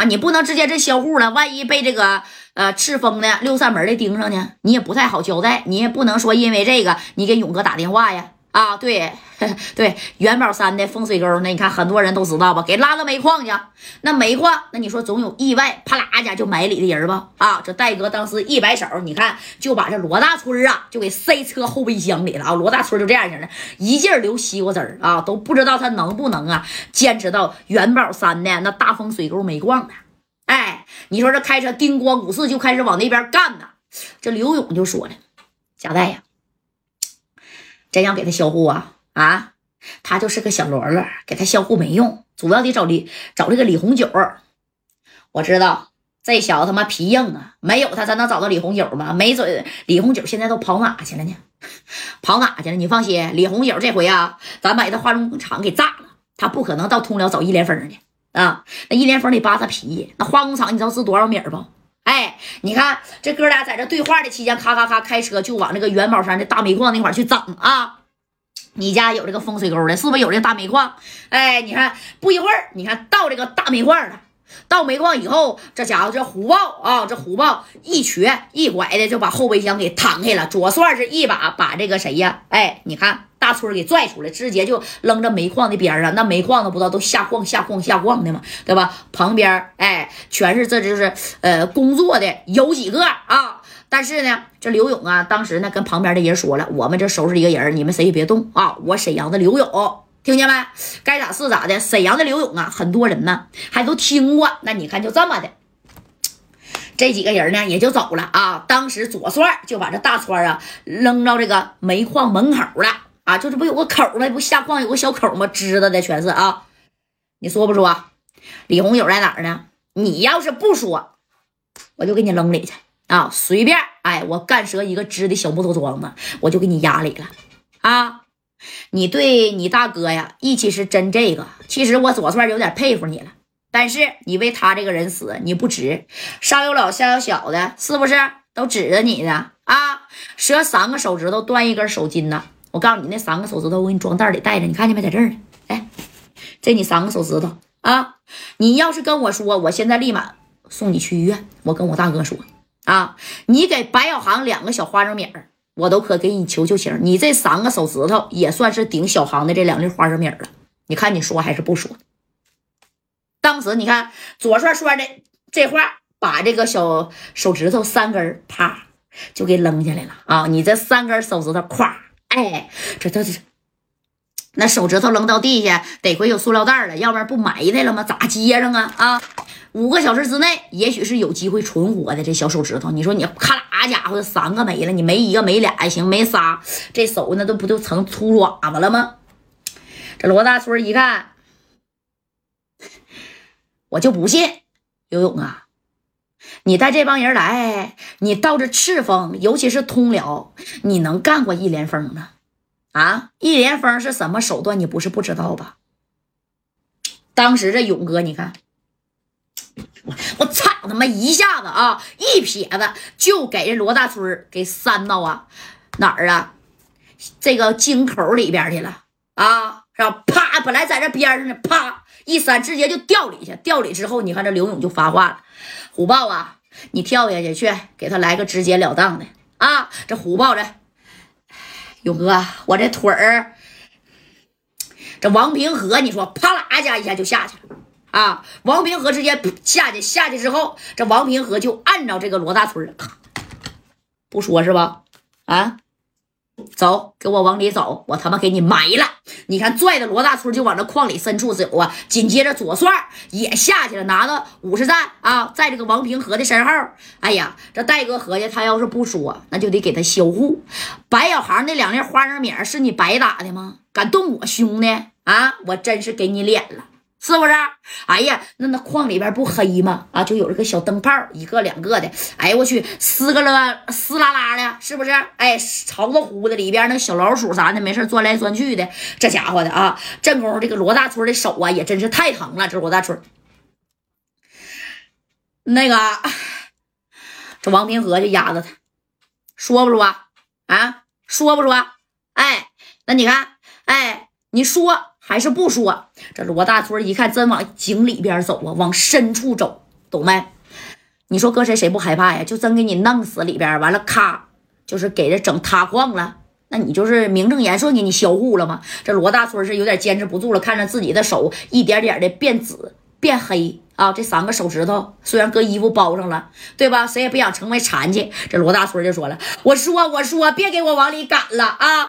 啊，你不能直接这销户了，万一被这个呃赤峰的六扇门的盯上呢，你也不太好交代。你也不能说因为这个你给勇哥打电话呀。啊，对 对，元宝山的风水沟，那你看很多人都知道吧？给拉到煤矿去，那煤矿，那你说总有意外，啪啦一下就埋里的人吧？啊，这戴哥当时一摆手，你看就把这罗大春啊，就给塞车后备箱里了啊。罗大春就这样型的，一劲流西瓜汁儿啊，都不知道他能不能啊坚持到元宝山的那大风水沟煤矿呢？哎，你说这开车叮咣五四就开始往那边干呢？这刘勇就说了，贾代呀。真想给他销户啊啊！他就是个小罗罗，给他销户没用，主要得找李找这个李红九。我知道这小子他妈皮硬啊，没有他咱能找到李红九吗？没准李红九现在都跑哪去了呢？跑哪去了？你放心，李红九这回啊，咱把他化工厂给炸了，他不可能到通辽找一连峰去啊！那一连峰得扒他皮，那化工厂你知道是多少米不？哎，你看这哥俩在这对话的期间，咔咔咔开车就往这个元宝山的大煤矿那块去整啊！你家有这个风水沟的，是不是有这个大煤矿？哎，你看不一会儿，你看到这个大煤矿了。到煤矿以后，这家伙这虎豹啊，这虎豹一瘸一拐的就把后备箱给摊开了，左算是一把把这个谁呀？哎，你看。大春给拽出来，直接就扔到煤矿的边上。那煤矿都不知道都下矿下矿下矿的嘛，对吧？旁边哎，全是这就是呃工作的有几个啊？但是呢，这刘勇啊，当时呢跟旁边的人说了，我们这收拾一个人，你们谁也别动啊！我沈阳的刘勇，听见没？该咋是咋的。沈阳的刘勇啊，很多人呢还都听过。那你看就这么的，这几个人呢也就走了啊。当时左帅就把这大川啊扔到这个煤矿门口了。啊，就是不有个口吗？不下矿有个小口吗？知道的全是啊。你说不说？李红友在哪儿呢？你要是不说，我就给你扔里去啊！随便，哎，我干折一个支的小木头桩子，我就给你压里了啊！你对你大哥呀，义气是真这个。其实我左帅有点佩服你了，但是你为他这个人死，你不值。上有老下有小的，是不是都指着你呢？啊，折三个手指头，断一根手筋呢。我告诉你，那三个手指头我给你装袋里带着，你看见没？在这儿呢。哎，这你三个手指头啊！你要是跟我说，我现在立马送你去医院。我跟我大哥说啊，你给白小航两个小花生米儿，我都可给你求求情。你这三个手指头也算是顶小航的这两粒花生米了。你看你说还是不说？当时你看左帅说的这话，把这个小手指头三根啪就给扔下来了啊！你这三根手指头咵。哎，这这这，那手指头扔到地下，得亏有塑料袋了，要不然不埋汰了吗？咋接上啊？啊，五个小时之内，也许是有机会存活的。这小手指头，你说你咔啦家伙，三个没了，你没一个没俩还行，没仨，这手那都不就成粗爪子了吗？这罗大春一看，我就不信，游泳啊！你带这帮人来，你到这赤峰，尤其是通辽，你能干过一连峰吗？啊，一连峰是什么手段？你不是不知道吧？当时这勇哥，你看，我操他妈一下子啊，一撇子就给这罗大春给扇到啊哪儿啊？这个井口里边去了啊，是吧？啪，本来在这边上呢，啪一扇，直接就掉里去。掉里之后，你看这刘勇就发话了。虎豹啊，你跳下去去，给他来个直截了当的啊！这虎豹这勇哥，我这腿儿，这王平和，你说啪啦家一下就下去了啊！王平和直接下去，下去之后，这王平和就按照这个罗大春，咔不说是吧？啊？走，给我往里走，我他妈给你埋了！你看，拽着罗大春就往这矿里深处走啊！紧接着左帅也下去了，拿着五十弹啊，在这个王平和的身后。哎呀，这戴哥合计，他要是不说，那就得给他销户。白小航那两粒花生米是你白打的吗？敢动我兄弟啊！我真是给你脸了。是不是？哎呀，那那矿里边不黑吗？啊，就有这个小灯泡，一个两个的。哎，我去，湿个了，湿拉拉的，是不是？哎，潮乎乎的，里边那小老鼠啥的，没事钻来钻去的。这家伙的啊，正功夫，这个罗大春的手啊，也真是太疼了。这罗大春，那个，这王平和就压着他，说不说？啊，说不说？哎，那你看，哎，你说。还是不说，这罗大春一看，真往井里边走啊，往深处走。懂没？你说搁谁谁不害怕呀？就真给你弄死里边，完了咔，就是给这整塌矿了。那你就是名正言顺给你销户了吗？这罗大春是有点坚持不住了，看着自己的手一点点的变紫变黑啊！这三个手指头虽然搁衣服包上了，对吧？谁也不想成为残疾。这罗大春就说了：“我说，我说，别给我往里赶了啊！”